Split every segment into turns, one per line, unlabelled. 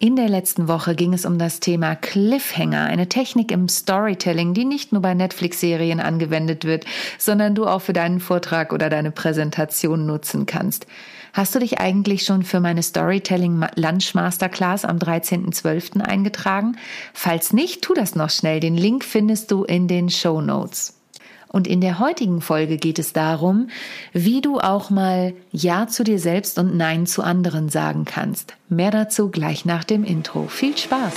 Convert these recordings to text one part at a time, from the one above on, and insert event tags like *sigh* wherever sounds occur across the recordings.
In der letzten Woche ging es um das Thema Cliffhanger, eine Technik im Storytelling, die nicht nur bei Netflix-Serien angewendet wird, sondern du auch für deinen Vortrag oder deine Präsentation nutzen kannst. Hast du dich eigentlich schon für meine Storytelling Lunch Masterclass am 13.12. eingetragen? Falls nicht, tu das noch schnell. Den Link findest du in den Show Notes. Und in der heutigen Folge geht es darum, wie du auch mal Ja zu dir selbst und Nein zu anderen sagen kannst. Mehr dazu gleich nach dem Intro. Viel Spaß!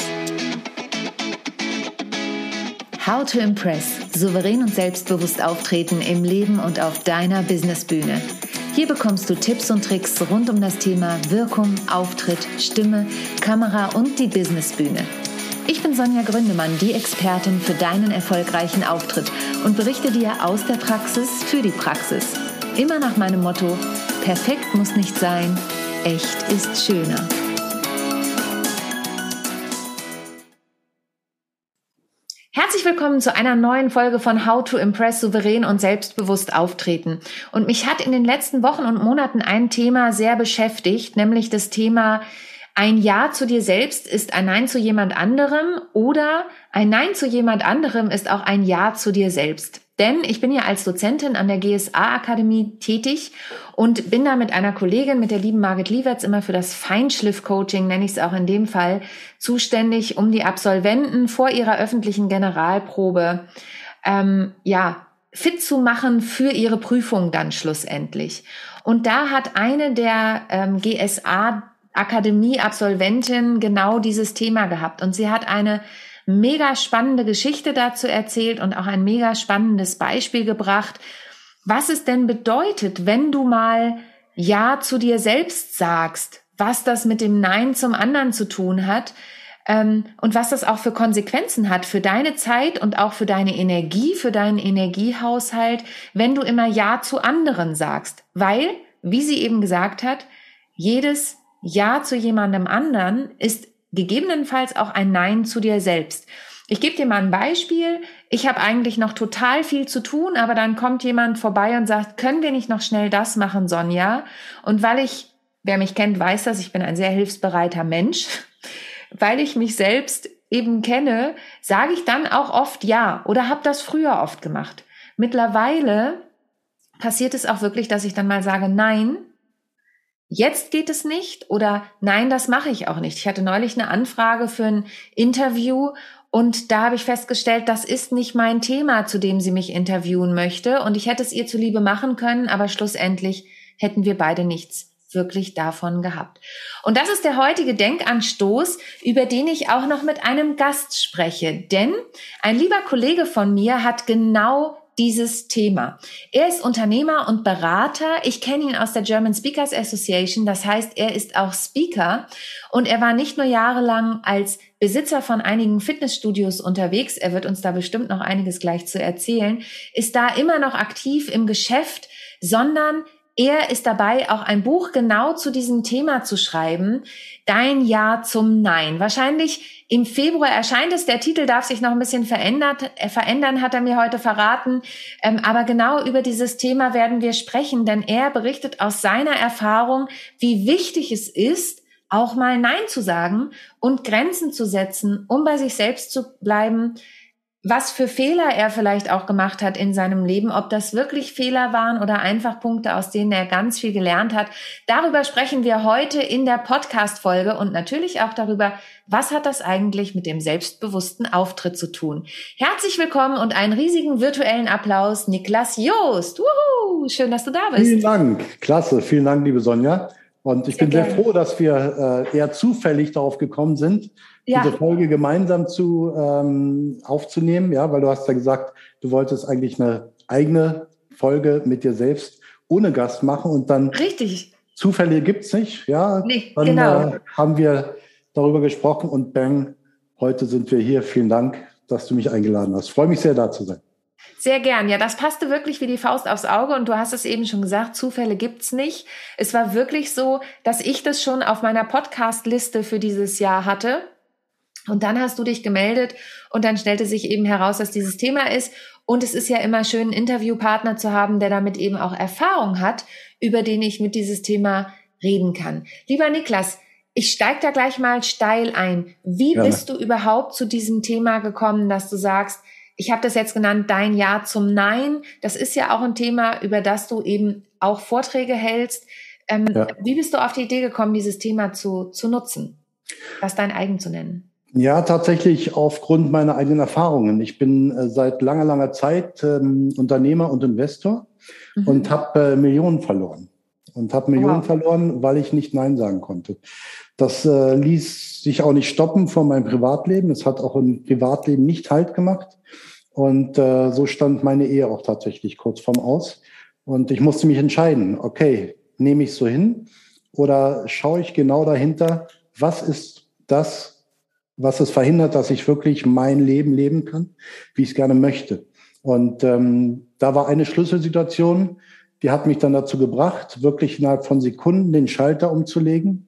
How to Impress. Souverän und selbstbewusst auftreten im Leben und auf deiner Businessbühne. Hier bekommst du Tipps und Tricks rund um das Thema Wirkung, Auftritt, Stimme, Kamera und die Businessbühne. Ich bin Sonja Gründemann, die Expertin für deinen erfolgreichen Auftritt und berichte dir aus der Praxis für die Praxis. Immer nach meinem Motto, perfekt muss nicht sein, echt ist schöner. Herzlich willkommen zu einer neuen Folge von How to Impress souverän und selbstbewusst auftreten. Und mich hat in den letzten Wochen und Monaten ein Thema sehr beschäftigt, nämlich das Thema ein Ja zu dir selbst ist ein Nein zu jemand anderem oder ein Nein zu jemand anderem ist auch ein Ja zu dir selbst. Denn ich bin ja als Dozentin an der GSA-Akademie tätig und bin da mit einer Kollegin, mit der lieben Margit Liewerts, immer für das Feinschliff-Coaching, nenne ich es auch in dem Fall, zuständig, um die Absolventen vor ihrer öffentlichen Generalprobe ähm, ja, fit zu machen für ihre Prüfung dann schlussendlich. Und da hat eine der ähm, GSA Akademie-Absolventin genau dieses Thema gehabt. Und sie hat eine mega spannende Geschichte dazu erzählt und auch ein mega spannendes Beispiel gebracht, was es denn bedeutet, wenn du mal Ja zu dir selbst sagst, was das mit dem Nein zum anderen zu tun hat ähm, und was das auch für Konsequenzen hat für deine Zeit und auch für deine Energie, für deinen Energiehaushalt, wenn du immer Ja zu anderen sagst. Weil, wie sie eben gesagt hat, jedes ja zu jemandem anderen ist gegebenenfalls auch ein Nein zu dir selbst. Ich gebe dir mal ein Beispiel. Ich habe eigentlich noch total viel zu tun, aber dann kommt jemand vorbei und sagt, können wir nicht noch schnell das machen, Sonja? Und weil ich, wer mich kennt, weiß das, ich bin ein sehr hilfsbereiter Mensch, *laughs* weil ich mich selbst eben kenne, sage ich dann auch oft ja oder habe das früher oft gemacht. Mittlerweile passiert es auch wirklich, dass ich dann mal sage, nein, jetzt geht es nicht oder nein, das mache ich auch nicht. Ich hatte neulich eine Anfrage für ein Interview und da habe ich festgestellt, das ist nicht mein Thema, zu dem sie mich interviewen möchte und ich hätte es ihr zuliebe machen können, aber schlussendlich hätten wir beide nichts wirklich davon gehabt. Und das ist der heutige Denkanstoß, über den ich auch noch mit einem Gast spreche. Denn ein lieber Kollege von mir hat genau dieses Thema. Er ist Unternehmer und Berater. Ich kenne ihn aus der German Speakers Association. Das heißt, er ist auch Speaker und er war nicht nur jahrelang als Besitzer von einigen Fitnessstudios unterwegs. Er wird uns da bestimmt noch einiges gleich zu erzählen. Ist da immer noch aktiv im Geschäft, sondern er ist dabei, auch ein Buch genau zu diesem Thema zu schreiben. Dein Ja zum Nein. Wahrscheinlich im Februar erscheint es. Der Titel darf sich noch ein bisschen verändert, äh, verändern, hat er mir heute verraten. Ähm, aber genau über dieses Thema werden wir sprechen, denn er berichtet aus seiner Erfahrung, wie wichtig es ist, auch mal Nein zu sagen und Grenzen zu setzen, um bei sich selbst zu bleiben, was für Fehler er vielleicht auch gemacht hat in seinem Leben, ob das wirklich Fehler waren oder einfach Punkte, aus denen er ganz viel gelernt hat. Darüber sprechen wir heute in der Podcast-Folge und natürlich auch darüber, was hat das eigentlich mit dem selbstbewussten Auftritt zu tun. Herzlich willkommen und einen riesigen virtuellen Applaus, Niklas Joost. Wuhu, schön, dass du da bist.
Vielen Dank. Klasse. Vielen Dank, liebe Sonja. Und ich sehr bin gerne. sehr froh, dass wir äh, eher zufällig darauf gekommen sind, ja. diese Folge gemeinsam zu ähm, aufzunehmen, ja, weil du hast ja gesagt, du wolltest eigentlich eine eigene Folge mit dir selbst ohne Gast machen und dann
richtig
Zufälle gibt's nicht, ja. Nee, dann genau. äh, haben wir darüber gesprochen und bang, heute sind wir hier. Vielen Dank, dass du mich eingeladen hast. freue mich sehr, da zu sein.
Sehr gern. Ja, das passte wirklich wie die Faust aufs Auge und du hast es eben schon gesagt, Zufälle gibt's nicht. Es war wirklich so, dass ich das schon auf meiner Podcast-Liste für dieses Jahr hatte und dann hast du dich gemeldet und dann stellte sich eben heraus, dass dieses Thema ist. Und es ist ja immer schön, einen Interviewpartner zu haben, der damit eben auch Erfahrung hat, über den ich mit dieses Thema reden kann. Lieber Niklas, ich steige da gleich mal steil ein. Wie ja. bist du überhaupt zu diesem Thema gekommen, dass du sagst, ich habe das jetzt genannt, dein Ja zum Nein. Das ist ja auch ein Thema, über das du eben auch Vorträge hältst. Ähm, ja. Wie bist du auf die Idee gekommen, dieses Thema zu, zu nutzen, das dein eigen zu nennen?
Ja, tatsächlich aufgrund meiner eigenen Erfahrungen. Ich bin äh, seit langer, langer Zeit ähm, Unternehmer und Investor mhm. und habe äh, Millionen verloren. Und habe Millionen wow. verloren, weil ich nicht Nein sagen konnte. Das äh, ließ sich auch nicht stoppen von meinem Privatleben. Es hat auch im Privatleben nicht Halt gemacht. Und äh, so stand meine Ehe auch tatsächlich kurz vorm Aus. Und ich musste mich entscheiden, okay, nehme ich so hin oder schaue ich genau dahinter, was ist das, was es verhindert, dass ich wirklich mein Leben leben kann, wie ich es gerne möchte. Und ähm, da war eine Schlüsselsituation, die hat mich dann dazu gebracht, wirklich innerhalb von Sekunden den Schalter umzulegen.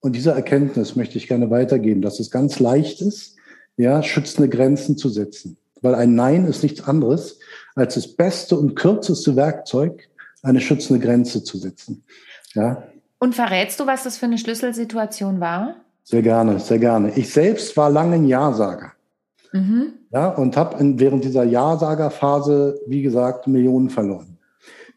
Und diese Erkenntnis möchte ich gerne weitergeben, dass es ganz leicht ist, ja, schützende Grenzen zu setzen. Weil ein Nein ist nichts anderes, als das beste und kürzeste Werkzeug, eine schützende Grenze zu setzen. Ja.
Und verrätst du, was das für eine Schlüsselsituation war?
Sehr gerne, sehr gerne. Ich selbst war lange ein Ja-Sager. Mhm. Ja, und habe während dieser Ja-Sager-Phase, wie gesagt, Millionen verloren.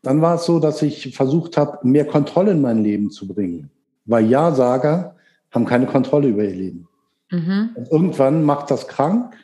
Dann war es so, dass ich versucht habe, mehr Kontrolle in mein Leben zu bringen. Weil Ja-Sager haben keine Kontrolle über ihr Leben. Mhm. Und irgendwann macht das krank,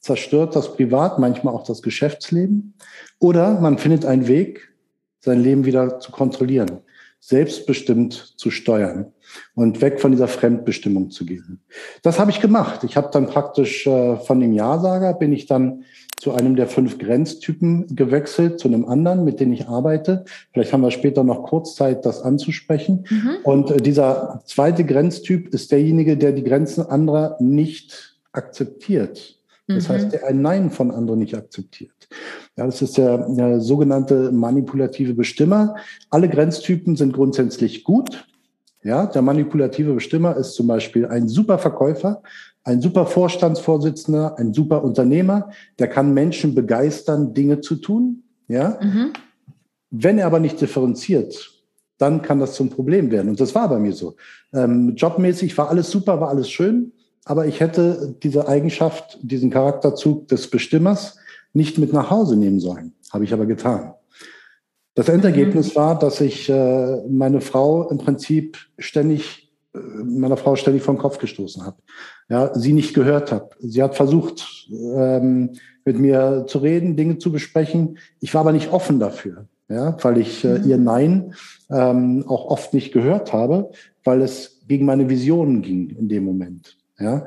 zerstört das Privat, manchmal auch das Geschäftsleben. Oder man findet einen Weg, sein Leben wieder zu kontrollieren, selbstbestimmt zu steuern und weg von dieser Fremdbestimmung zu gehen. Das habe ich gemacht. Ich habe dann praktisch äh, von dem Ja-Sager bin ich dann zu einem der fünf Grenztypen gewechselt, zu einem anderen, mit dem ich arbeite. Vielleicht haben wir später noch kurz Zeit, das anzusprechen. Mhm. Und äh, dieser zweite Grenztyp ist derjenige, der die Grenzen anderer nicht akzeptiert. Das mhm. heißt, der ein Nein von anderen nicht akzeptiert. Ja, das ist der, der sogenannte manipulative Bestimmer. Alle Grenztypen sind grundsätzlich gut. Ja, der manipulative Bestimmer ist zum Beispiel ein super Verkäufer, ein super Vorstandsvorsitzender, ein super Unternehmer, der kann Menschen begeistern, Dinge zu tun. Ja, mhm. wenn er aber nicht differenziert, dann kann das zum Problem werden. Und das war bei mir so. Ähm, jobmäßig war alles super, war alles schön, aber ich hätte diese Eigenschaft, diesen Charakterzug des Bestimmers nicht mit nach Hause nehmen sollen. Habe ich aber getan. Das Endergebnis mhm. war, dass ich äh, meine Frau im Prinzip ständig, äh, meiner Frau ständig vom Kopf gestoßen habe. Ja, sie nicht gehört habe. Sie hat versucht, ähm, mit mir zu reden, Dinge zu besprechen. Ich war aber nicht offen dafür, ja, weil ich äh, mhm. ihr Nein ähm, auch oft nicht gehört habe, weil es gegen meine Visionen ging in dem Moment. Ja.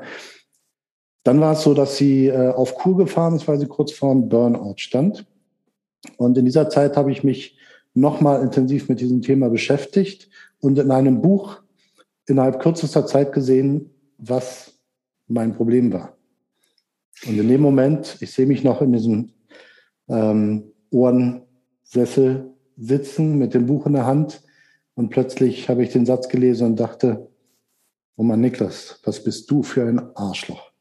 Dann war es so, dass sie äh, auf Kur gefahren ist, weil sie kurz vor einem Burnout stand. Und in dieser Zeit habe ich mich nochmal intensiv mit diesem Thema beschäftigt und in einem Buch innerhalb kürzester Zeit gesehen, was mein Problem war. Und in dem Moment, ich sehe mich noch in diesem ähm, Ohrensessel sitzen mit dem Buch in der Hand und plötzlich habe ich den Satz gelesen und dachte, oh Mann, Niklas, was bist du für ein Arschloch?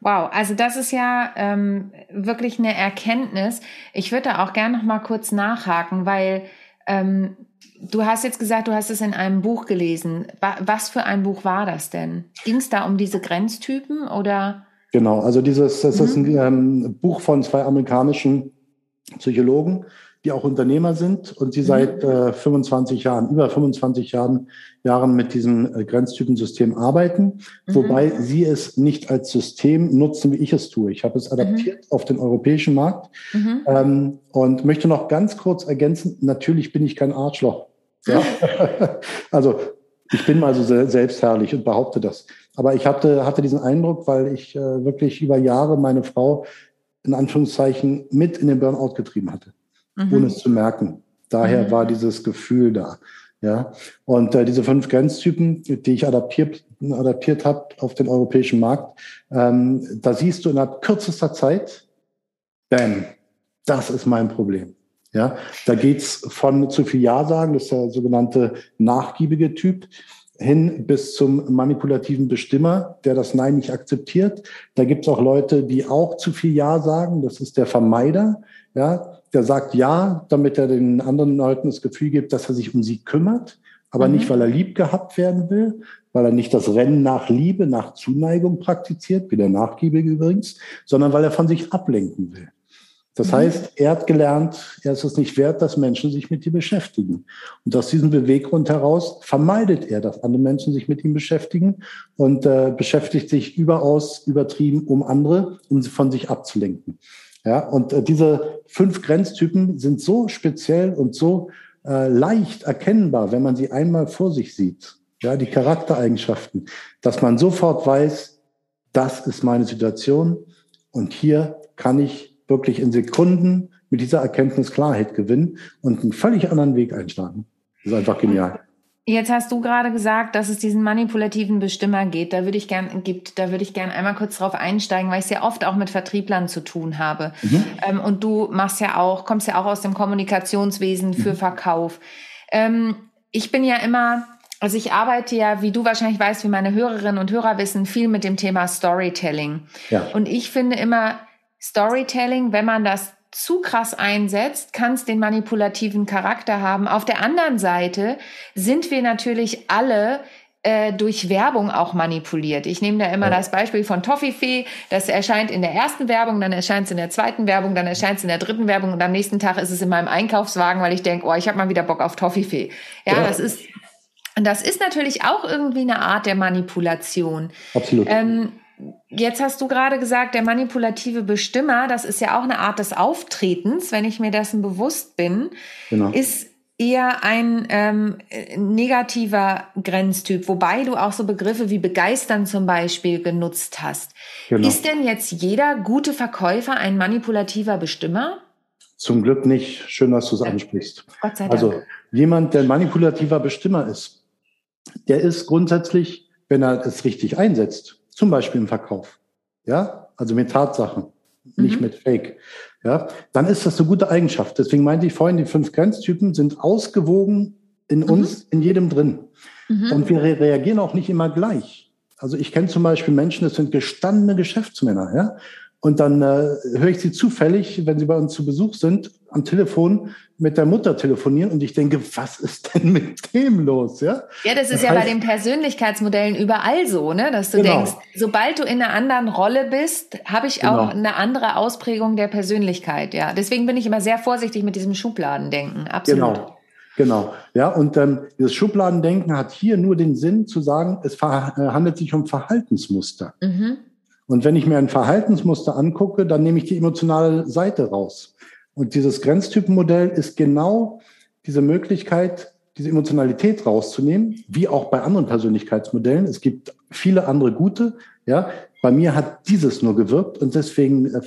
Wow, also das ist ja ähm, wirklich eine Erkenntnis. Ich würde da auch gerne noch mal kurz nachhaken, weil ähm, du hast jetzt gesagt, du hast es in einem Buch gelesen. Was für ein Buch war das denn? Ging es da um diese Grenztypen oder?
Genau, also dieses, das mhm. ist ein ähm, Buch von zwei amerikanischen Psychologen, die auch Unternehmer sind und die mhm. seit äh, 25 Jahren, über 25 Jahren, Jahren mit diesem äh, Grenztypensystem arbeiten, mhm. wobei sie es nicht als System nutzen, wie ich es tue. Ich habe es adaptiert mhm. auf den europäischen Markt mhm. ähm, und möchte noch ganz kurz ergänzen, natürlich bin ich kein Arschloch. Ja? *laughs* also ich bin mal so selbstherrlich und behaupte das. Aber ich hatte, hatte diesen Eindruck, weil ich äh, wirklich über Jahre meine Frau in Anführungszeichen mit in den Burnout getrieben hatte mhm. ohne es zu merken. Daher mhm. war dieses Gefühl da. Ja, und äh, diese fünf Grenztypen, die ich adaptiert, adaptiert habe auf den europäischen Markt, ähm, da siehst du innerhalb kürzester Zeit, bam, das ist mein Problem. Ja, da geht's von zu viel Ja sagen, das ist der sogenannte nachgiebige Typ, hin bis zum manipulativen Bestimmer, der das Nein nicht akzeptiert. Da gibt's auch Leute, die auch zu viel Ja sagen, das ist der Vermeider. Ja, der sagt ja, damit er den anderen Leuten das Gefühl gibt, dass er sich um sie kümmert. aber mhm. nicht, weil er lieb gehabt werden will, weil er nicht das Rennen nach Liebe, nach Zuneigung praktiziert, wie der Nachgiebige übrigens, sondern weil er von sich ablenken will. Das mhm. heißt, er hat gelernt, er ist es nicht wert, dass Menschen sich mit ihm beschäftigen. Und aus diesem Beweggrund heraus vermeidet er, dass andere Menschen sich mit ihm beschäftigen und äh, beschäftigt sich überaus übertrieben um andere, um sie von sich abzulenken. Ja, und äh, diese fünf Grenztypen sind so speziell und so äh, leicht erkennbar, wenn man sie einmal vor sich sieht. Ja, die Charaktereigenschaften, dass man sofort weiß, das ist meine Situation und hier kann ich wirklich in Sekunden mit dieser Erkenntnis Klarheit gewinnen und einen völlig anderen Weg einschlagen. Das ist einfach genial.
Jetzt hast du gerade gesagt, dass es diesen manipulativen Bestimmer geht. Da würde ich gern gibt, da würde ich gern einmal kurz drauf einsteigen, weil ich sehr oft auch mit Vertrieblern zu tun habe. Mhm. Ähm, und du machst ja auch, kommst ja auch aus dem Kommunikationswesen für mhm. Verkauf. Ähm, ich bin ja immer, also ich arbeite ja, wie du wahrscheinlich weißt, wie meine Hörerinnen und Hörer wissen, viel mit dem Thema Storytelling. Ja. Und ich finde immer Storytelling, wenn man das zu krass einsetzt, kann es den manipulativen Charakter haben. Auf der anderen Seite sind wir natürlich alle äh, durch Werbung auch manipuliert. Ich nehme da immer ja. das Beispiel von Toffifee. Das erscheint in der ersten Werbung, dann erscheint es in der zweiten Werbung, dann erscheint es in der dritten Werbung und am nächsten Tag ist es in meinem Einkaufswagen, weil ich denke, oh, ich habe mal wieder Bock auf Toffifee. Ja, ja, das ist das ist natürlich auch irgendwie eine Art der Manipulation.
Absolut. Ähm,
Jetzt hast du gerade gesagt, der manipulative Bestimmer, das ist ja auch eine Art des Auftretens, wenn ich mir dessen bewusst bin, genau. ist eher ein ähm, negativer Grenztyp, wobei du auch so Begriffe wie begeistern zum Beispiel genutzt hast. Genau. Ist denn jetzt jeder gute Verkäufer ein manipulativer Bestimmer?
Zum Glück nicht. Schön, dass du es ansprichst. Gott sei Dank. Also jemand, der manipulativer Bestimmer ist, der ist grundsätzlich, wenn er es richtig einsetzt, zum Beispiel im Verkauf. Ja, also mit Tatsachen, mhm. nicht mit Fake. Ja, dann ist das eine gute Eigenschaft. Deswegen meinte ich vorhin, die fünf Grenztypen sind ausgewogen in mhm. uns, in jedem drin. Mhm. Und wir reagieren auch nicht immer gleich. Also ich kenne zum Beispiel Menschen, das sind gestandene Geschäftsmänner, ja. Und dann äh, höre ich sie zufällig, wenn sie bei uns zu Besuch sind, am Telefon mit der Mutter telefonieren und ich denke, was ist denn *laughs* mit dem los? Ja,
ja das ist das ja heißt, bei den Persönlichkeitsmodellen überall so, ne? dass du genau. denkst, sobald du in einer anderen Rolle bist, habe ich genau. auch eine andere Ausprägung der Persönlichkeit. Ja, deswegen bin ich immer sehr vorsichtig mit diesem Schubladendenken. Absolut.
Genau. Genau, ja, und ähm, dieses Schubladendenken hat hier nur den Sinn zu sagen, es äh, handelt sich um Verhaltensmuster. Mhm. Und wenn ich mir ein Verhaltensmuster angucke, dann nehme ich die emotionale Seite raus. Und dieses Grenztypenmodell ist genau diese Möglichkeit, diese Emotionalität rauszunehmen, wie auch bei anderen Persönlichkeitsmodellen. Es gibt viele andere gute, ja. Bei mir hat dieses nur gewirkt und deswegen äh,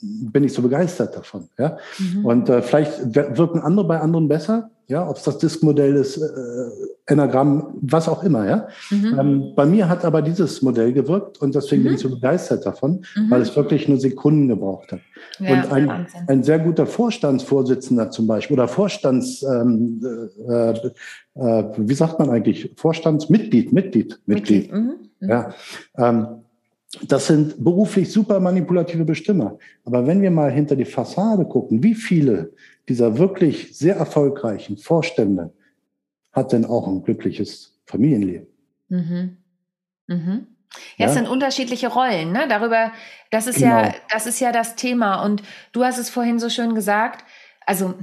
bin ich so begeistert davon, ja. Mhm. Und äh, vielleicht wirken andere bei anderen besser, ja, ob es das Diskmodell ist, äh, Enagramm, was auch immer, ja. Mhm. Ähm, bei mir hat aber dieses Modell gewirkt und deswegen mhm. bin ich so begeistert davon, mhm. weil es wirklich nur Sekunden gebraucht hat. Ja, und ein, ein sehr guter Vorstandsvorsitzender zum Beispiel oder Vorstands, ähm, äh, äh, wie sagt man eigentlich, Vorstandsmitglied, Mitglied, Mitglied, Mitglied. Mhm. Mhm. ja. Ähm, das sind beruflich super manipulative Bestimmer. Aber wenn wir mal hinter die Fassade gucken, wie viele dieser wirklich sehr erfolgreichen Vorstände hat denn auch ein glückliches Familienleben? Mhm.
Mhm. Ja, es sind unterschiedliche Rollen, ne? Darüber, das ist genau. ja, das ist ja das Thema. Und du hast es vorhin so schön gesagt. Also,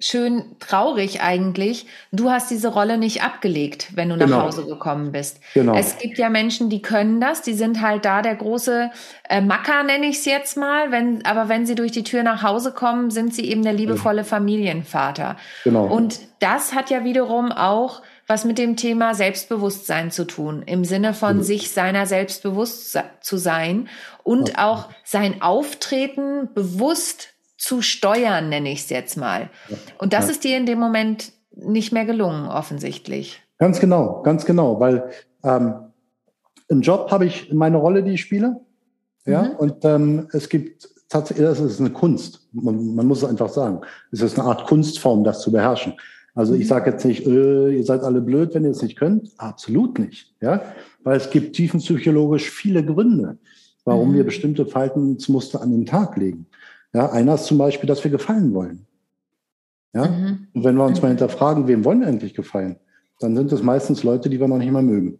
schön traurig eigentlich. Du hast diese Rolle nicht abgelegt, wenn du genau. nach Hause gekommen bist. Genau. Es gibt ja Menschen, die können das, die sind halt da der große äh, Macker, nenne ich es jetzt mal. Wenn, aber wenn sie durch die Tür nach Hause kommen, sind sie eben der liebevolle Familienvater. Genau. Und das hat ja wiederum auch was mit dem Thema Selbstbewusstsein zu tun, im Sinne von mhm. sich seiner selbstbewusst zu sein und auch sein Auftreten bewusst zu steuern, nenne ich es jetzt mal. Und das ja. ist dir in dem Moment nicht mehr gelungen, offensichtlich.
Ganz genau, ganz genau, weil ähm, im Job habe ich meine Rolle, die ich spiele. Ja, mhm. und ähm, es gibt tatsächlich, das ist eine Kunst. Man, man, muss es einfach sagen. Es ist eine Art Kunstform, das zu beherrschen. Also ich mhm. sage jetzt nicht, äh, ihr seid alle blöd, wenn ihr es nicht könnt. Absolut nicht. Ja, weil es gibt tiefenpsychologisch viele Gründe, warum mhm. wir bestimmte Verhaltensmuster an den Tag legen. Ja, einer ist zum Beispiel, dass wir gefallen wollen. Ja, mhm. und wenn wir uns mal hinterfragen, wem wollen wir eigentlich gefallen? dann sind es meistens Leute, die wir noch nicht mal mögen.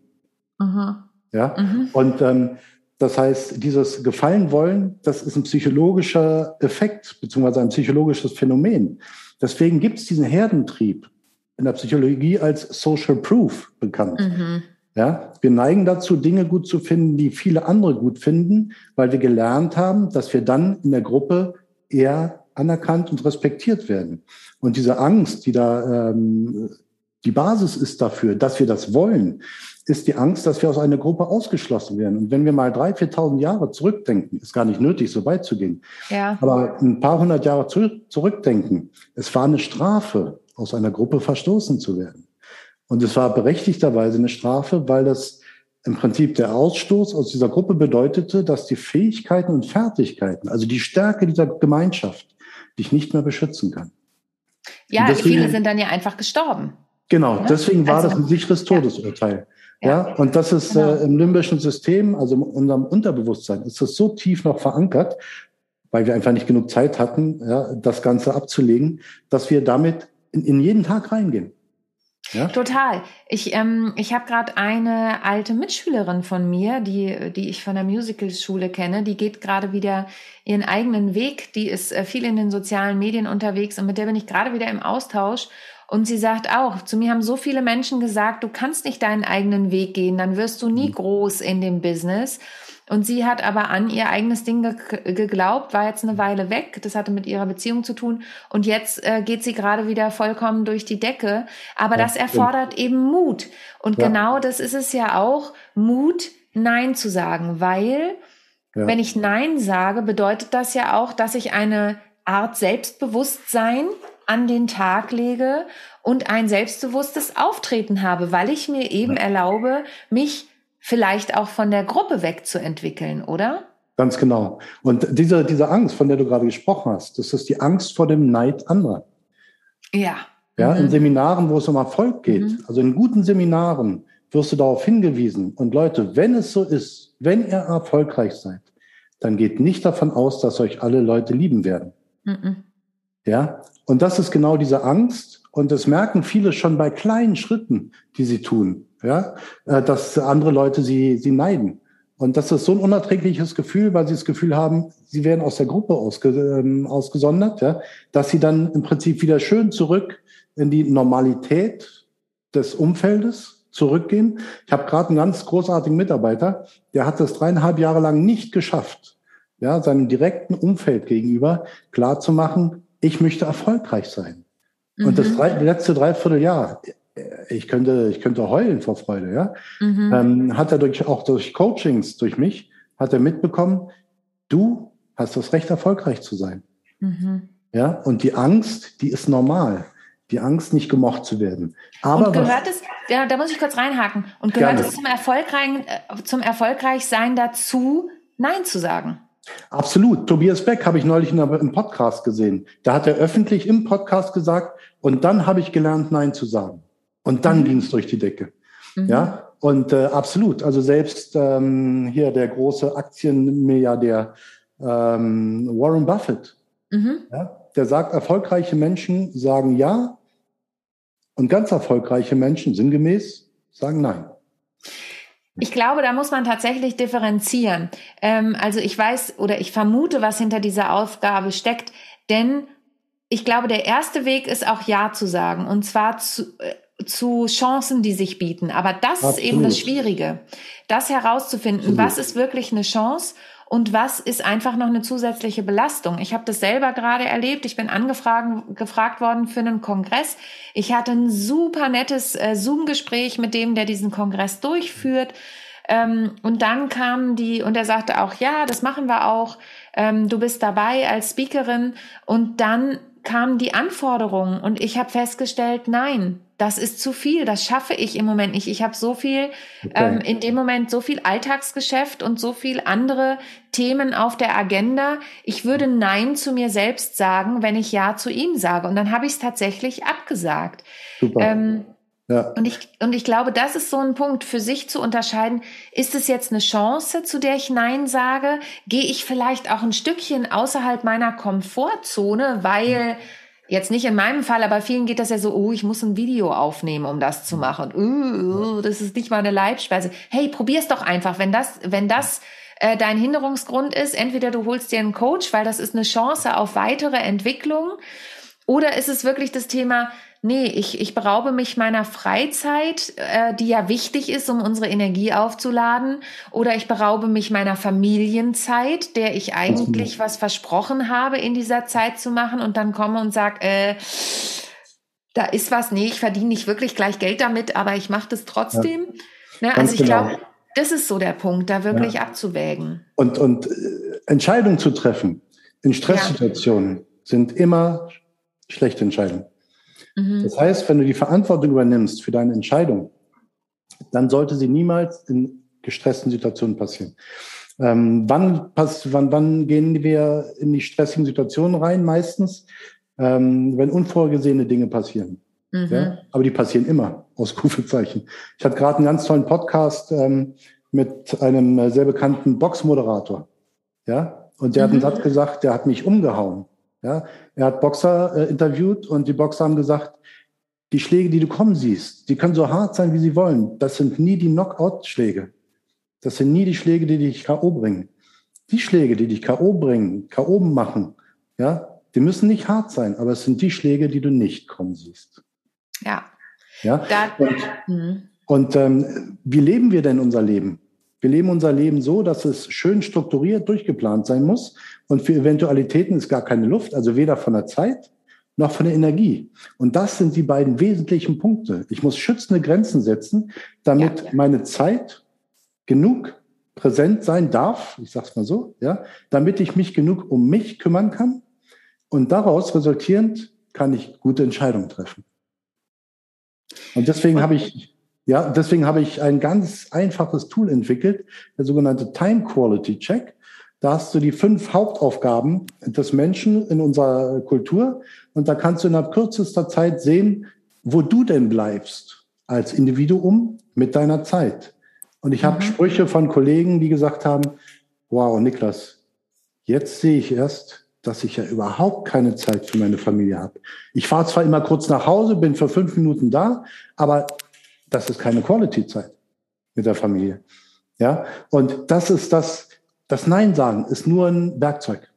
Mhm. Ja, mhm. und ähm, das heißt, dieses Gefallen wollen, das ist ein psychologischer Effekt, beziehungsweise ein psychologisches Phänomen. Deswegen gibt es diesen Herdentrieb in der Psychologie als Social Proof bekannt. Mhm. Ja, wir neigen dazu, Dinge gut zu finden, die viele andere gut finden, weil wir gelernt haben, dass wir dann in der Gruppe eher anerkannt und respektiert werden. Und diese Angst, die da ähm, die Basis ist dafür, dass wir das wollen, ist die Angst, dass wir aus einer Gruppe ausgeschlossen werden. Und wenn wir mal drei, 4.000 Jahre zurückdenken, ist gar nicht nötig, so weit zu gehen, ja. aber ein paar hundert Jahre zurückdenken, es war eine Strafe, aus einer Gruppe verstoßen zu werden. Und es war berechtigterweise eine Strafe, weil das im Prinzip der Ausstoß aus dieser Gruppe bedeutete, dass die Fähigkeiten und Fertigkeiten, also die Stärke dieser Gemeinschaft, dich nicht mehr beschützen kann.
Ja, deswegen, viele sind dann ja einfach gestorben.
Genau, ja? deswegen war also, das ein sicheres Todesurteil. Ja. ja, und das ist genau. äh, im limbischen System, also in unserem Unterbewusstsein, ist das so tief noch verankert, weil wir einfach nicht genug Zeit hatten, ja, das Ganze abzulegen, dass wir damit in, in jeden Tag reingehen.
Ja? Total. Ich, ähm, ich habe gerade eine alte Mitschülerin von mir, die, die ich von der Musicalschule kenne, die geht gerade wieder ihren eigenen Weg. Die ist äh, viel in den sozialen Medien unterwegs und mit der bin ich gerade wieder im Austausch. Und sie sagt auch, zu mir haben so viele Menschen gesagt, du kannst nicht deinen eigenen Weg gehen, dann wirst du nie mhm. groß in dem Business. Und sie hat aber an ihr eigenes Ding ge geglaubt, war jetzt eine Weile weg. Das hatte mit ihrer Beziehung zu tun. Und jetzt äh, geht sie gerade wieder vollkommen durch die Decke. Aber ja, das erfordert stimmt. eben Mut. Und ja. genau das ist es ja auch, Mut, Nein zu sagen. Weil, ja. wenn ich Nein sage, bedeutet das ja auch, dass ich eine Art Selbstbewusstsein an den Tag lege und ein selbstbewusstes Auftreten habe, weil ich mir eben erlaube, mich vielleicht auch von der Gruppe wegzuentwickeln, oder?
Ganz genau. Und diese, diese Angst, von der du gerade gesprochen hast, das ist die Angst vor dem Neid anderer.
Ja.
Ja, mhm. in Seminaren, wo es um Erfolg geht, mhm. also in guten Seminaren, wirst du darauf hingewiesen. Und Leute, wenn es so ist, wenn ihr erfolgreich seid, dann geht nicht davon aus, dass euch alle Leute lieben werden. Mhm. Ja, und das ist genau diese Angst. Und das merken viele schon bei kleinen Schritten, die sie tun ja, äh, dass andere Leute sie, sie neiden. Und das ist so ein unerträgliches Gefühl, weil sie das Gefühl haben, sie werden aus der Gruppe ausge, ähm, ausgesondert, ja, dass sie dann im Prinzip wieder schön zurück in die Normalität des Umfeldes zurückgehen. Ich habe gerade einen ganz großartigen Mitarbeiter, der hat das dreieinhalb Jahre lang nicht geschafft, ja, seinem direkten Umfeld gegenüber klarzumachen, ich möchte erfolgreich sein. Und das mhm. drei, letzte Dreivierteljahr, ich könnte, ich könnte heulen vor Freude, ja. Mhm. Ähm, hat er durch, auch durch Coachings, durch mich, hat er mitbekommen, du hast das Recht, erfolgreich zu sein. Mhm. Ja, und die Angst, die ist normal. Die Angst, nicht gemocht zu werden.
Aber und gehört was, es, ja, da muss ich kurz reinhaken. Und gehört gerne. es zum erfolgreichen, äh, zum Erfolgreichsein dazu, Nein zu sagen?
Absolut. Tobias Beck habe ich neulich in einem Podcast gesehen. Da hat er öffentlich im Podcast gesagt, und dann habe ich gelernt, Nein zu sagen. Und dann mhm. ging es durch die Decke. Mhm. Ja, und äh, absolut. Also selbst ähm, hier der große Aktienmilliardär ähm, Warren Buffett, mhm. ja, der sagt, erfolgreiche Menschen sagen ja und ganz erfolgreiche Menschen sinngemäß sagen nein.
Ich glaube, da muss man tatsächlich differenzieren. Ähm, also ich weiß oder ich vermute, was hinter dieser Aufgabe steckt, denn ich glaube, der erste Weg ist auch Ja zu sagen und zwar zu, äh, zu Chancen, die sich bieten. Aber das Absolut. ist eben das Schwierige, das herauszufinden, Absolut. was ist wirklich eine Chance und was ist einfach noch eine zusätzliche Belastung. Ich habe das selber gerade erlebt. Ich bin angefragt gefragt worden für einen Kongress. Ich hatte ein super nettes äh, Zoom-Gespräch mit dem, der diesen Kongress durchführt. Ähm, und dann kam die, und er sagte auch, ja, das machen wir auch. Ähm, du bist dabei als Speakerin. Und dann kamen die Anforderungen und ich habe festgestellt, nein, das ist zu viel, das schaffe ich im Moment nicht. Ich habe so viel, okay. ähm, in dem Moment so viel Alltagsgeschäft und so viel andere Themen auf der Agenda. Ich würde Nein zu mir selbst sagen, wenn ich Ja zu ihm sage. Und dann habe ich es tatsächlich abgesagt. Super. Ähm, ja. Und, ich, und ich glaube, das ist so ein Punkt für sich zu unterscheiden. Ist es jetzt eine Chance, zu der ich Nein sage? Gehe ich vielleicht auch ein Stückchen außerhalb meiner Komfortzone, weil Jetzt nicht in meinem Fall, aber vielen geht das ja so, oh, ich muss ein Video aufnehmen, um das zu machen. Uh, uh, das ist nicht meine Leibspeise. Hey, probier's doch einfach. Wenn das, wenn das äh, dein Hinderungsgrund ist, entweder du holst dir einen Coach, weil das ist eine Chance auf weitere Entwicklung, oder ist es wirklich das Thema, nee, ich, ich beraube mich meiner Freizeit, äh, die ja wichtig ist, um unsere Energie aufzuladen, oder ich beraube mich meiner Familienzeit, der ich eigentlich was versprochen habe, in dieser Zeit zu machen und dann komme und sag, äh, da ist was, nee, ich verdiene nicht wirklich gleich Geld damit, aber ich mache das trotzdem. Ja. Ne, also ich genau. glaube, das ist so der Punkt, da wirklich ja. abzuwägen.
Und, und äh, Entscheidungen zu treffen in Stresssituationen ja. sind immer schlechte Entscheidungen. Mhm. Das heißt, wenn du die Verantwortung übernimmst für deine Entscheidung, dann sollte sie niemals in gestressten Situationen passieren. Ähm, wann, pass, wann, wann gehen wir in die stressigen Situationen rein? Meistens, ähm, wenn unvorgesehene Dinge passieren. Mhm. Ja? Aber die passieren immer, Ausrufezeichen. Ich hatte gerade einen ganz tollen Podcast ähm, mit einem äh, sehr bekannten Boxmoderator. Ja? Und der mhm. hat einen mhm. Satz gesagt, der hat mich umgehauen. Ja? Er hat Boxer äh, interviewt und die Boxer haben gesagt, die Schläge, die du kommen siehst, die können so hart sein, wie sie wollen. Das sind nie die Knockout-Schläge. Das sind nie die Schläge, die dich K.O. bringen. Die Schläge, die dich K.O. bringen, K.O. machen, ja, die müssen nicht hart sein, aber es sind die Schläge, die du nicht kommen siehst.
Ja.
Ja. Da, und, mhm. und ähm, wie leben wir denn unser Leben? Wir leben unser Leben so, dass es schön strukturiert, durchgeplant sein muss. Und für Eventualitäten ist gar keine Luft, also weder von der Zeit noch von der Energie. Und das sind die beiden wesentlichen Punkte. Ich muss schützende Grenzen setzen, damit ja, ja. meine Zeit genug präsent sein darf, ich sage es mal so, ja, damit ich mich genug um mich kümmern kann. Und daraus resultierend kann ich gute Entscheidungen treffen. Und deswegen habe ich, ja, deswegen habe ich ein ganz einfaches Tool entwickelt, der sogenannte Time Quality Check. Da hast du die fünf Hauptaufgaben des Menschen in unserer Kultur und da kannst du innerhalb kürzester Zeit sehen, wo du denn bleibst als Individuum mit deiner Zeit. Und ich mhm. habe Sprüche von Kollegen, die gesagt haben, wow, Niklas, jetzt sehe ich erst, dass ich ja überhaupt keine Zeit für meine Familie habe. Ich fahre zwar immer kurz nach Hause, bin für fünf Minuten da, aber das ist keine Quality-Zeit mit der Familie. Ja, und das ist das, das Nein sagen ist nur ein Werkzeug.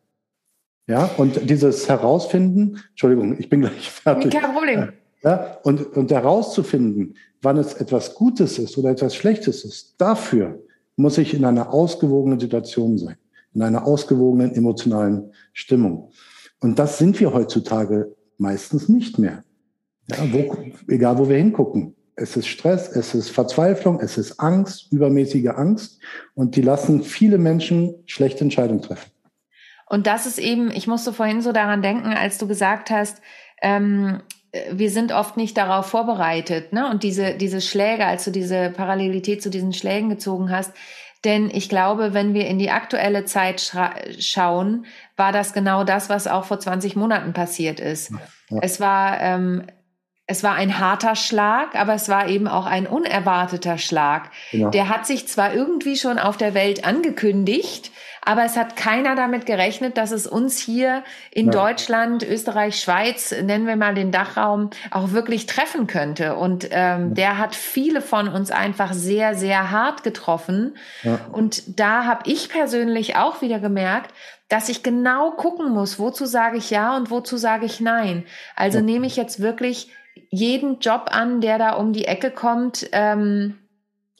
Ja, und dieses Herausfinden, Entschuldigung, ich bin gleich *laughs* fertig.
Kein Problem.
Ja, und, und herauszufinden, wann es etwas Gutes ist oder etwas Schlechtes ist, dafür muss ich in einer ausgewogenen Situation sein in einer ausgewogenen emotionalen Stimmung. Und das sind wir heutzutage meistens nicht mehr. Ja, wo, egal wo wir hingucken. Es ist Stress, es ist Verzweiflung, es ist Angst, übermäßige Angst. Und die lassen viele Menschen schlechte Entscheidungen treffen.
Und das ist eben, ich musste vorhin so daran denken, als du gesagt hast, ähm, wir sind oft nicht darauf vorbereitet. Ne? Und diese, diese Schläge, als du diese Parallelität zu diesen Schlägen gezogen hast, denn ich glaube, wenn wir in die aktuelle Zeit schauen, war das genau das, was auch vor 20 Monaten passiert ist. Ja. Es war, ähm, es war ein harter Schlag, aber es war eben auch ein unerwarteter Schlag. Genau. Der hat sich zwar irgendwie schon auf der Welt angekündigt, aber es hat keiner damit gerechnet, dass es uns hier in ja. Deutschland, Österreich, Schweiz, nennen wir mal den Dachraum, auch wirklich treffen könnte. Und ähm, ja. der hat viele von uns einfach sehr, sehr hart getroffen. Ja. Und da habe ich persönlich auch wieder gemerkt, dass ich genau gucken muss, wozu sage ich ja und wozu sage ich nein. Also nehme ich jetzt wirklich jeden Job an, der da um die Ecke kommt. Ähm,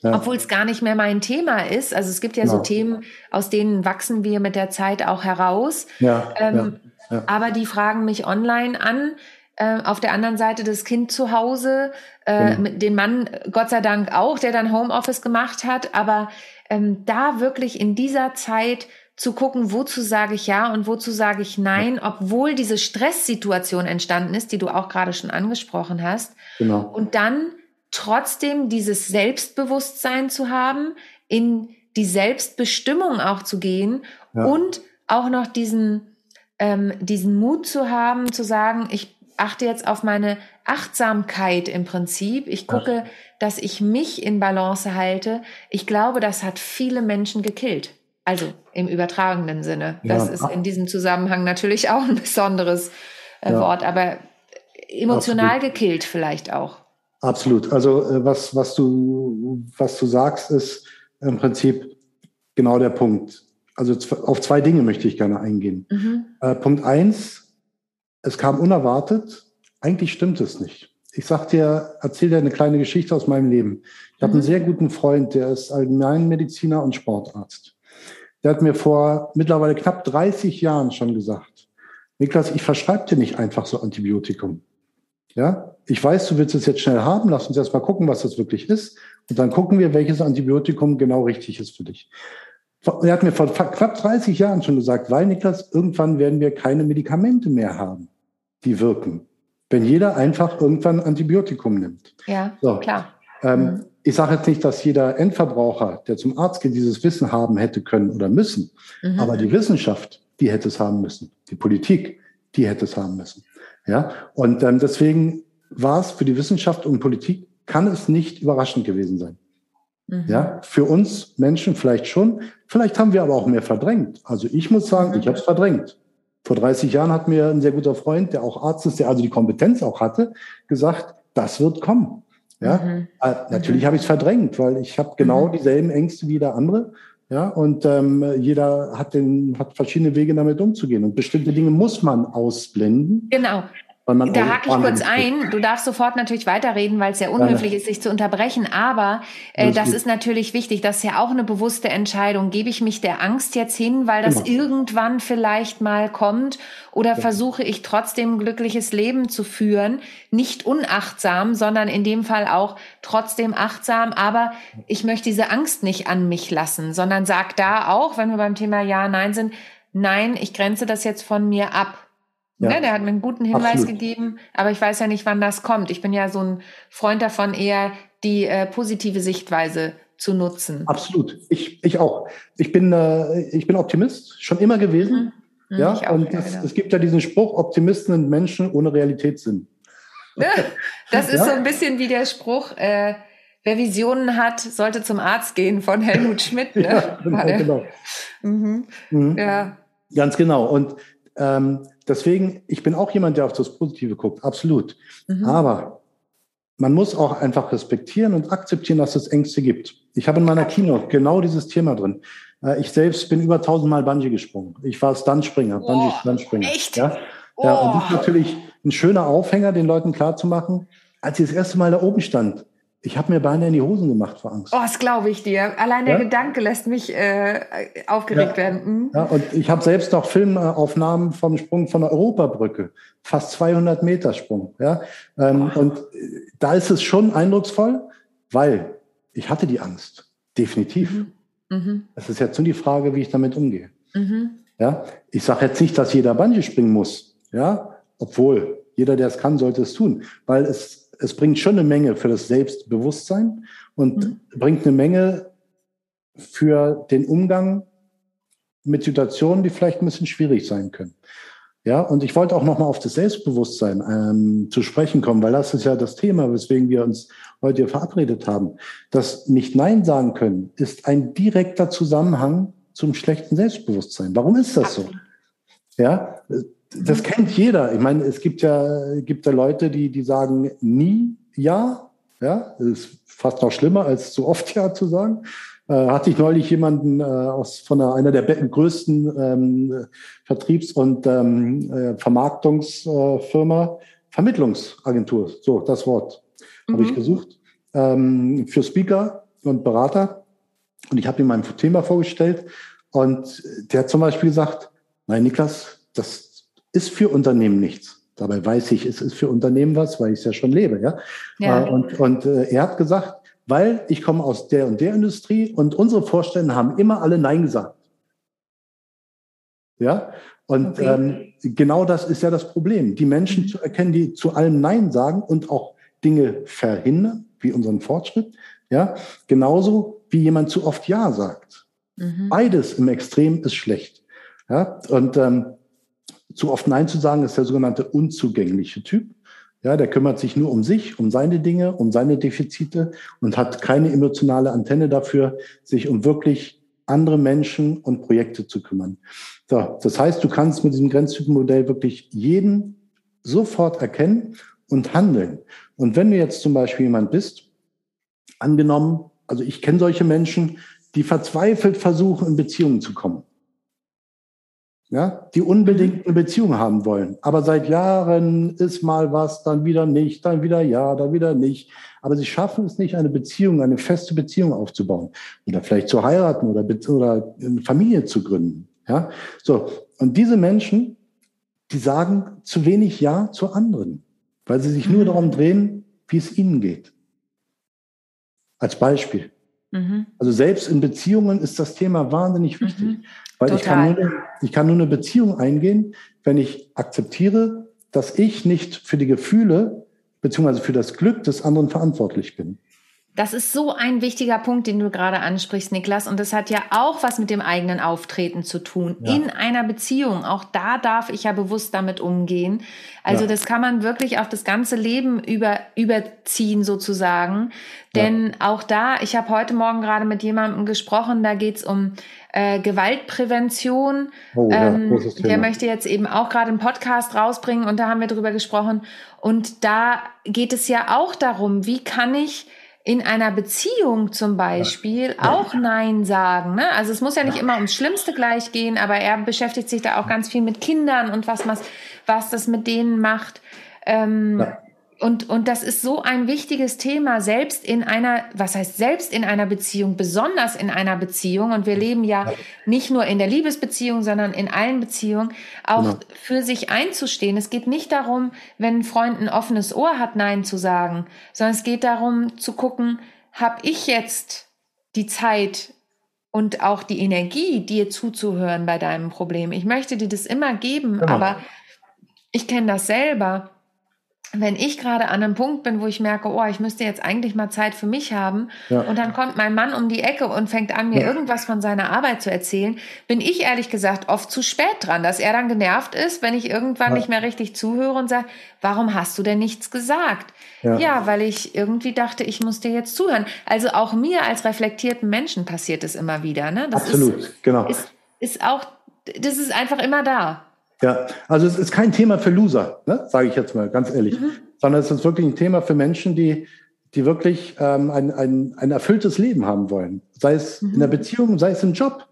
ja. Obwohl es gar nicht mehr mein Thema ist. Also es gibt ja genau. so Themen, aus denen wachsen wir mit der Zeit auch heraus.
Ja,
ähm, ja, ja. Aber die fragen mich online an. Äh, auf der anderen Seite das Kind zu Hause, äh, genau. den Mann Gott sei Dank auch, der dann Homeoffice gemacht hat. Aber ähm, da wirklich in dieser Zeit zu gucken, wozu sage ich ja und wozu sage ich nein, obwohl diese Stresssituation entstanden ist, die du auch gerade schon angesprochen hast.
Genau.
Und dann trotzdem dieses Selbstbewusstsein zu haben, in die Selbstbestimmung auch zu gehen ja. und auch noch diesen, ähm, diesen Mut zu haben, zu sagen, ich achte jetzt auf meine Achtsamkeit im Prinzip. Ich gucke, dass ich mich in Balance halte. Ich glaube, das hat viele Menschen gekillt. Also im übertragenen Sinne. Das ja. ist in diesem Zusammenhang natürlich auch ein besonderes äh, ja. Wort, aber emotional Absolut. gekillt vielleicht auch.
Absolut. Also äh, was, was, du, was du sagst, ist im Prinzip genau der Punkt. Also auf zwei Dinge möchte ich gerne eingehen. Mhm. Äh, Punkt eins, es kam unerwartet. Eigentlich stimmt es nicht. Ich sag dir, erzähl dir eine kleine Geschichte aus meinem Leben. Ich mhm. habe einen sehr guten Freund, der ist Allgemeinmediziner und Sportarzt. Der hat mir vor mittlerweile knapp 30 Jahren schon gesagt, Niklas, ich verschreibe dir nicht einfach so Antibiotikum. Ja, ich weiß, du willst es jetzt schnell haben. Lass uns erst mal gucken, was das wirklich ist. Und dann gucken wir, welches Antibiotikum genau richtig ist für dich. Er hat mir vor knapp 30 Jahren schon gesagt, weil Niklas, irgendwann werden wir keine Medikamente mehr haben, die wirken. Wenn jeder einfach irgendwann Antibiotikum nimmt.
Ja, so. klar.
Ähm, mhm. Ich sage jetzt nicht, dass jeder Endverbraucher, der zum Arzt geht, dieses Wissen haben hätte können oder müssen. Mhm. Aber die Wissenschaft, die hätte es haben müssen. Die Politik, die hätte es haben müssen. Ja, und ähm, deswegen war es für die Wissenschaft und Politik, kann es nicht überraschend gewesen sein. Mhm. Ja, für uns Menschen vielleicht schon. Vielleicht haben wir aber auch mehr verdrängt. Also ich muss sagen, mhm. ich habe es verdrängt. Vor 30 Jahren hat mir ein sehr guter Freund, der auch Arzt ist, der also die Kompetenz auch hatte, gesagt, das wird kommen. Ja, mhm. äh, natürlich mhm. habe ich es verdrängt, weil ich habe genau mhm. dieselben Ängste wie der andere. Ja, und ähm, jeder hat, den, hat verschiedene Wege, damit umzugehen. Und bestimmte Dinge muss man ausblenden.
Genau. Da hake ich kurz ein. Du darfst sofort natürlich weiterreden, weil es ja unhöflich ist, sich zu unterbrechen. Aber äh, das ist natürlich wichtig. Das ist ja auch eine bewusste Entscheidung. Gebe ich mich der Angst jetzt hin, weil das genau. irgendwann vielleicht mal kommt? Oder ja. versuche ich trotzdem ein glückliches Leben zu führen? Nicht unachtsam, sondern in dem Fall auch trotzdem achtsam. Aber ich möchte diese Angst nicht an mich lassen, sondern sag da auch, wenn wir beim Thema Ja, Nein sind, nein, ich grenze das jetzt von mir ab. Ja. Ne, der hat mir einen guten Hinweis Absolut. gegeben, aber ich weiß ja nicht, wann das kommt. Ich bin ja so ein Freund davon, eher die äh, positive Sichtweise zu nutzen.
Absolut. Ich, ich auch. Ich bin, äh, ich bin Optimist, schon immer gewesen. Mhm. Ja, auch, und ja, es, gibt ja diesen Spruch, Optimisten sind Menschen ohne Realitätssinn.
das ist ja? so ein bisschen wie der Spruch, äh, wer Visionen hat, sollte zum Arzt gehen von Helmut Schmidt. *laughs* Ne? ja, genau. genau.
Mhm. Mhm. Ja. Ganz genau. Und ähm, deswegen, ich bin auch jemand, der auf das Positive guckt, absolut. Mhm. Aber man muss auch einfach respektieren und akzeptieren, dass es Ängste gibt. Ich habe in meiner Keynote genau dieses Thema drin. Äh, ich selbst bin über tausendmal Bungee gesprungen. Ich war Stuntspringer, oh, Bungee Stuntspringer. Echt? Ja? Oh. ja, und das ist natürlich ein schöner Aufhänger, den Leuten klarzumachen. Als ich das erste Mal da oben stand, ich habe mir beinahe in die Hosen gemacht vor Angst.
Oh, das glaube ich dir. Allein der ja? Gedanke lässt mich äh, aufgeregt ja. werden. Mhm.
Ja, und ich habe selbst noch Filmaufnahmen vom Sprung von der Europabrücke. Fast 200 Meter Sprung. Ja? Ähm, oh. Und da ist es schon eindrucksvoll, weil ich hatte die Angst. Definitiv. Mhm. Mhm. Es ist jetzt nur die Frage, wie ich damit umgehe. Mhm. Ja? Ich sage jetzt nicht, dass jeder Bungee springen muss. Ja? Obwohl, jeder, der es kann, sollte es tun. Weil es es bringt schon eine Menge für das Selbstbewusstsein und mhm. bringt eine Menge für den Umgang mit Situationen, die vielleicht ein bisschen schwierig sein können. Ja, und ich wollte auch nochmal auf das Selbstbewusstsein ähm, zu sprechen kommen, weil das ist ja das Thema, weswegen wir uns heute hier verabredet haben. Das nicht Nein sagen können ist ein direkter Zusammenhang zum schlechten Selbstbewusstsein. Warum ist das so? Ja, das mhm. kennt jeder. Ich meine, es gibt ja, gibt ja Leute, die, die sagen nie ja. Ja, das ist fast noch schlimmer, als zu oft ja zu sagen. Äh, hatte ich neulich jemanden äh, aus von einer, einer der größten ähm, Vertriebs- und ähm, äh, Vermarktungsfirma, Vermittlungsagentur, so das Wort mhm. habe ich gesucht, ähm, für Speaker und Berater. Und ich habe ihm mein Thema vorgestellt und der hat zum Beispiel gesagt, nein, Niklas, das, ist für Unternehmen nichts. Dabei weiß ich, es ist für Unternehmen was, weil ich es ja schon lebe. Ja? ja. Äh, und, und äh, er hat gesagt, weil ich komme aus der und der Industrie und unsere Vorstände haben immer alle Nein gesagt. Ja, und okay. ähm, genau das ist ja das Problem, die Menschen mhm. zu erkennen, die zu allem Nein sagen und auch Dinge verhindern, wie unseren Fortschritt. Ja, genauso wie jemand zu oft Ja sagt. Mhm. Beides im Extrem ist schlecht. Ja, und ähm, zu oft Nein zu sagen, ist der sogenannte unzugängliche Typ. Ja, der kümmert sich nur um sich, um seine Dinge, um seine Defizite und hat keine emotionale Antenne dafür, sich um wirklich andere Menschen und Projekte zu kümmern. So, das heißt, du kannst mit diesem Grenztypenmodell wirklich jeden sofort erkennen und handeln. Und wenn du jetzt zum Beispiel jemand bist, angenommen, also ich kenne solche Menschen, die verzweifelt versuchen, in Beziehungen zu kommen. Ja, die unbedingt eine Beziehung haben wollen. Aber seit Jahren ist mal was, dann wieder nicht, dann wieder ja, dann wieder nicht. Aber sie schaffen es nicht, eine Beziehung, eine feste Beziehung aufzubauen. Oder vielleicht zu heiraten oder, oder eine Familie zu gründen. Ja, so. Und diese Menschen, die sagen zu wenig Ja zu anderen, weil sie sich nur mhm. darum drehen, wie es ihnen geht. Als Beispiel. Mhm. Also selbst in Beziehungen ist das Thema wahnsinnig wichtig, mhm. Weil ich kann, nur, ich kann nur eine Beziehung eingehen, wenn ich akzeptiere, dass ich nicht für die Gefühle beziehungsweise für das Glück des anderen verantwortlich bin.
Das ist so ein wichtiger Punkt, den du gerade ansprichst, Niklas. Und das hat ja auch was mit dem eigenen Auftreten zu tun. Ja. In einer Beziehung. Auch da darf ich ja bewusst damit umgehen. Also ja. das kann man wirklich auf das ganze Leben über, überziehen sozusagen. Denn ja. auch da, ich habe heute Morgen gerade mit jemandem gesprochen, da geht's um äh, Gewaltprävention. Oh, ähm, der möchte jetzt eben auch gerade einen Podcast rausbringen und da haben wir drüber gesprochen. Und da geht es ja auch darum, wie kann ich in einer Beziehung zum Beispiel ja. auch Nein sagen. Ne? Also es muss ja nicht immer ums Schlimmste gleich gehen, aber er beschäftigt sich da auch ganz viel mit Kindern und was, was, was das mit denen macht. Ähm, ja. Und, und das ist so ein wichtiges Thema, selbst in einer, was heißt selbst in einer Beziehung, besonders in einer Beziehung. Und wir leben ja nicht nur in der Liebesbeziehung, sondern in allen Beziehungen, auch genau. für sich einzustehen. Es geht nicht darum, wenn ein Freund ein offenes Ohr hat, Nein zu sagen, sondern es geht darum zu gucken, habe ich jetzt die Zeit und auch die Energie, dir zuzuhören bei deinem Problem. Ich möchte dir das immer geben, genau. aber ich kenne das selber wenn ich gerade an einem Punkt bin, wo ich merke, oh, ich müsste jetzt eigentlich mal Zeit für mich haben, ja. und dann kommt mein Mann um die Ecke und fängt an, mir ja. irgendwas von seiner Arbeit zu erzählen, bin ich ehrlich gesagt oft zu spät dran, dass er dann genervt ist, wenn ich irgendwann ja. nicht mehr richtig zuhöre und sage, warum hast du denn nichts gesagt? Ja. weil ich irgendwie dachte, ich muss dir jetzt zuhören. Also auch mir als reflektierten Menschen passiert es immer wieder. Ne?
Das Absolut,
ist,
genau.
Ist, ist auch, das ist einfach immer da.
Ja, also es ist kein Thema für Loser, ne? sage ich jetzt mal ganz ehrlich, mhm. sondern es ist wirklich ein Thema für Menschen, die, die wirklich ähm, ein, ein, ein erfülltes Leben haben wollen. Sei es mhm. in der Beziehung, sei es im Job,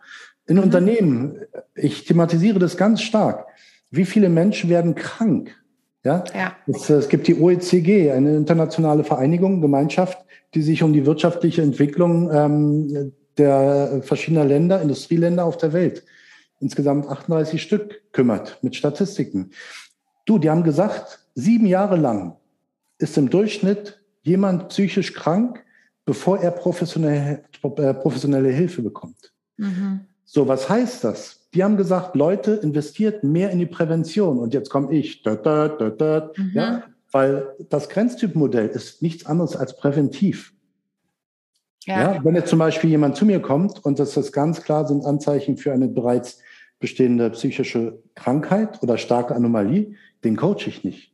in mhm. Unternehmen. Ich thematisiere das ganz stark. Wie viele Menschen werden krank? Ja, ja. Es, es gibt die OECD, eine internationale Vereinigung, Gemeinschaft, die sich um die wirtschaftliche Entwicklung ähm, der verschiedener Länder, Industrieländer auf der Welt insgesamt 38 Stück kümmert mit Statistiken. Du, die haben gesagt, sieben Jahre lang ist im Durchschnitt jemand psychisch krank, bevor er professionelle, äh, professionelle Hilfe bekommt. Mhm. So, was heißt das? Die haben gesagt, Leute, investiert mehr in die Prävention. Und jetzt komme ich, da, da, da, da, mhm. ja, weil das Grenztypmodell ist nichts anderes als präventiv. Ja. ja. wenn jetzt zum Beispiel jemand zu mir kommt und das ist ganz klar sind Anzeichen für eine bereits bestehende psychische Krankheit oder starke Anomalie, den coache ich nicht.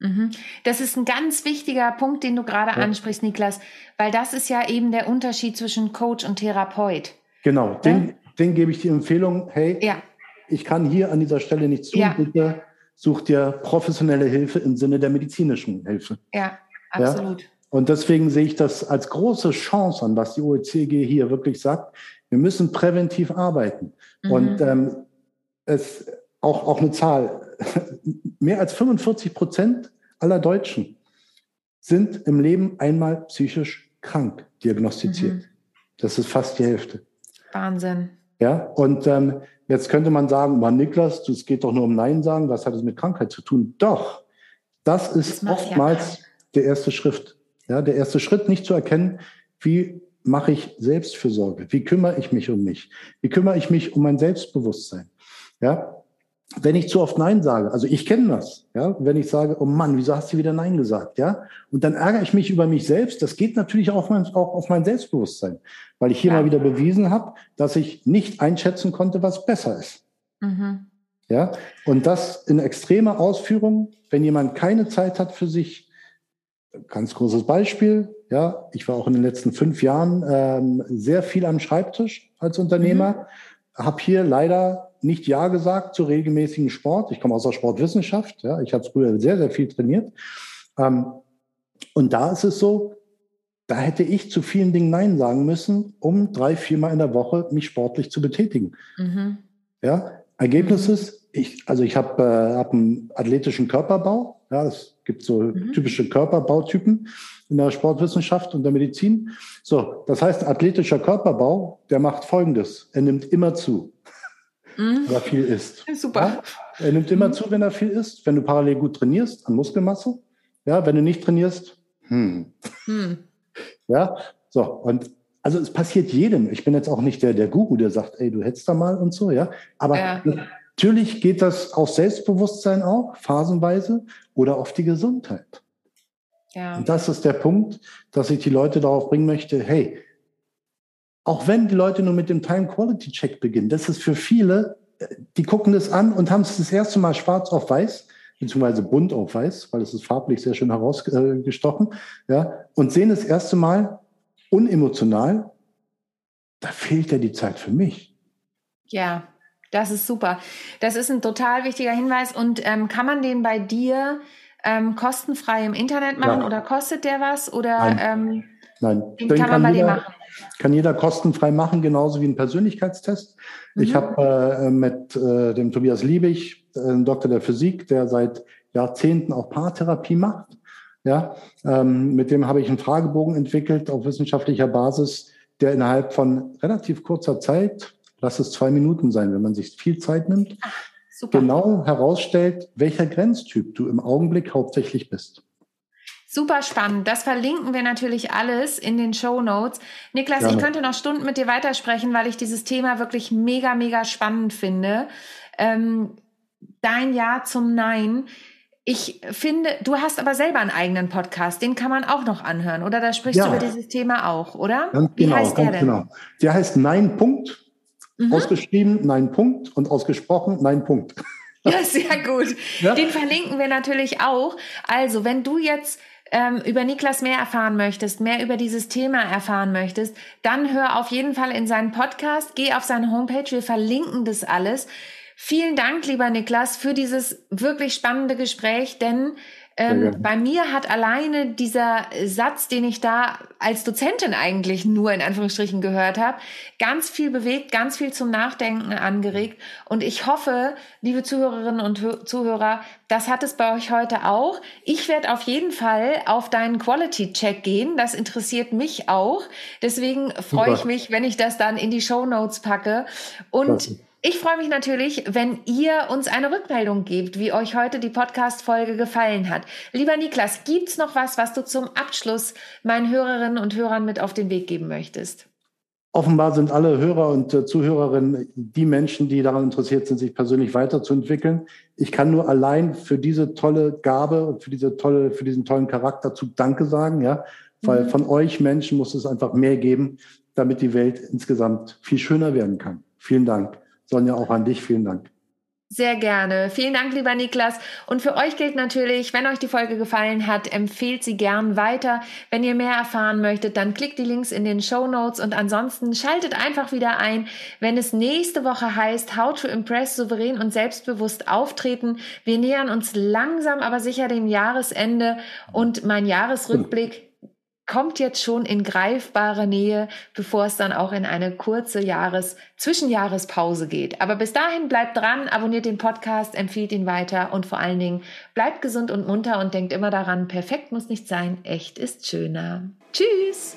Mhm. Das ist ein ganz wichtiger Punkt, den du gerade ja. ansprichst, Niklas, weil das ist ja eben der Unterschied zwischen Coach und Therapeut.
Genau, den, ja? den gebe ich die Empfehlung, hey, ja. ich kann hier an dieser Stelle nicht zu, bitte such dir professionelle Hilfe im Sinne der medizinischen Hilfe.
Ja, absolut.
Und deswegen sehe ich das als große Chance an, was die OECG hier wirklich sagt. Wir müssen präventiv arbeiten. Mhm. Und ähm, es auch, auch eine Zahl, *laughs* mehr als 45 Prozent aller Deutschen sind im Leben einmal psychisch krank diagnostiziert. Mhm. Das ist fast die Hälfte.
Wahnsinn.
Ja, und ähm, jetzt könnte man sagen, Mann, Niklas, es geht doch nur um Nein sagen, was hat es mit Krankheit zu tun? Doch, das ist das oftmals ja der erste Schritt. Ja, der erste Schritt, nicht zu erkennen, wie mache ich Selbstfürsorge? Wie kümmere ich mich um mich? Wie kümmere ich mich um mein Selbstbewusstsein? Ja, wenn ich zu oft Nein sage, also ich kenne das, ja, wenn ich sage, oh Mann, wieso hast du wieder Nein gesagt, ja, und dann ärgere ich mich über mich selbst, das geht natürlich auch, mein, auch auf mein Selbstbewusstsein, weil ich hier ja. mal wieder bewiesen habe, dass ich nicht einschätzen konnte, was besser ist. Mhm. Ja, und das in extremer Ausführung, wenn jemand keine Zeit hat für sich, ganz großes Beispiel, ja, ich war auch in den letzten fünf Jahren ähm, sehr viel am Schreibtisch als Unternehmer, mhm. habe hier leider nicht Ja gesagt zu regelmäßigen Sport. Ich komme aus der Sportwissenschaft. Ja, ich habe früher sehr, sehr viel trainiert. Ähm, und da ist es so, da hätte ich zu vielen Dingen Nein sagen müssen, um drei, viermal in der Woche mich sportlich zu betätigen. Mhm. Ja, Ergebnis mhm. ist, ich, also ich habe äh, hab einen athletischen Körperbau. Ja, es gibt so mhm. typische Körperbautypen in der Sportwissenschaft und der Medizin. So, das heißt, athletischer Körperbau, der macht Folgendes. Er nimmt immer zu, *laughs* mhm. wenn er viel isst.
Super. Ja?
Er nimmt immer mhm. zu, wenn er viel isst. Wenn du parallel gut trainierst, an Muskelmasse. Ja, wenn du nicht trainierst, hm. hm. *laughs* Ja, so. Und also es passiert jedem. Ich bin jetzt auch nicht der, der Guru, der sagt, ey, du hättest da mal und so, ja. Aber ja. Natürlich geht das auf Selbstbewusstsein auch, phasenweise, oder auf die Gesundheit. Ja. Und das ist der Punkt, dass ich die Leute darauf bringen möchte, hey, auch wenn die Leute nur mit dem Time Quality Check beginnen, das ist für viele, die gucken das an und haben es das erste Mal schwarz auf weiß, beziehungsweise bunt auf weiß, weil es ist farblich sehr schön herausgestochen, ja, und sehen das erste Mal unemotional, da fehlt ja die Zeit für mich.
Ja, das ist super. Das ist ein total wichtiger Hinweis. Und ähm, kann man den bei dir ähm, kostenfrei im Internet machen ja. oder kostet der was? Oder
Nein,
ähm,
Nein. Den, den kann, kann man bei jeder, dir machen. Kann jeder kostenfrei machen, genauso wie ein Persönlichkeitstest. Mhm. Ich habe äh, mit äh, dem Tobias Liebig, äh, Doktor der Physik, der seit Jahrzehnten auch Paartherapie macht. Ja, ähm, mit dem habe ich einen Fragebogen entwickelt auf wissenschaftlicher Basis, der innerhalb von relativ kurzer Zeit, lass es zwei Minuten sein, wenn man sich viel Zeit nimmt, Ach, Super. genau herausstellt, welcher Grenztyp du im Augenblick hauptsächlich bist.
Super spannend. Das verlinken wir natürlich alles in den Show Notes. Niklas, Gerne. ich könnte noch Stunden mit dir weitersprechen, weil ich dieses Thema wirklich mega, mega spannend finde. Ähm, dein Ja zum Nein. Ich finde, du hast aber selber einen eigenen Podcast, den kann man auch noch anhören, oder? Da sprichst ja. du über dieses Thema auch, oder?
Ganz Wie genau, heißt der denn? Genau. Der heißt Nein Punkt Mhm. Ausgeschrieben, nein, Punkt. Und ausgesprochen, nein, Punkt. *laughs*
Ja, sehr gut. Ja? Den verlinken wir natürlich auch. Also, wenn du jetzt ähm, über Niklas mehr erfahren möchtest, mehr über dieses Thema erfahren möchtest, dann hör auf jeden Fall in seinen Podcast, geh auf seine Homepage, wir verlinken das alles. Vielen Dank, lieber Niklas, für dieses wirklich spannende Gespräch, denn ähm, bei mir hat alleine dieser Satz, den ich da als Dozentin eigentlich nur in Anführungsstrichen gehört habe, ganz viel bewegt, ganz viel zum Nachdenken angeregt. Und ich hoffe, liebe Zuhörerinnen und Zuhörer, das hat es bei euch heute auch. Ich werde auf jeden Fall auf deinen Quality-Check gehen. Das interessiert mich auch. Deswegen freue ich mich, wenn ich das dann in die Show Notes packe. Und Klasse. Ich freue mich natürlich, wenn ihr uns eine Rückmeldung gebt, wie euch heute die Podcast-Folge gefallen hat. Lieber Niklas, gibt's noch was, was du zum Abschluss meinen Hörerinnen und Hörern mit auf den Weg geben möchtest?
Offenbar sind alle Hörer und äh, Zuhörerinnen die Menschen, die daran interessiert sind, sich persönlich weiterzuentwickeln. Ich kann nur allein für diese tolle Gabe und für diese tolle, für diesen tollen Charakterzug Danke sagen, ja, weil mhm. von euch Menschen muss es einfach mehr geben, damit die Welt insgesamt viel schöner werden kann. Vielen Dank. Sonja, auch an dich vielen Dank.
Sehr gerne. Vielen Dank, lieber Niklas. Und für euch gilt natürlich, wenn euch die Folge gefallen hat, empfehlt sie gern weiter. Wenn ihr mehr erfahren möchtet, dann klickt die Links in den Show Notes und ansonsten schaltet einfach wieder ein, wenn es nächste Woche heißt, How to Impress souverän und selbstbewusst auftreten. Wir nähern uns langsam, aber sicher dem Jahresende und mein Jahresrückblick kommt jetzt schon in greifbare Nähe, bevor es dann auch in eine kurze Jahres Zwischenjahrespause geht. Aber bis dahin bleibt dran, abonniert den Podcast, empfiehlt ihn weiter und vor allen Dingen bleibt gesund und munter und denkt immer daran, perfekt muss nicht sein, echt ist schöner. Tschüss!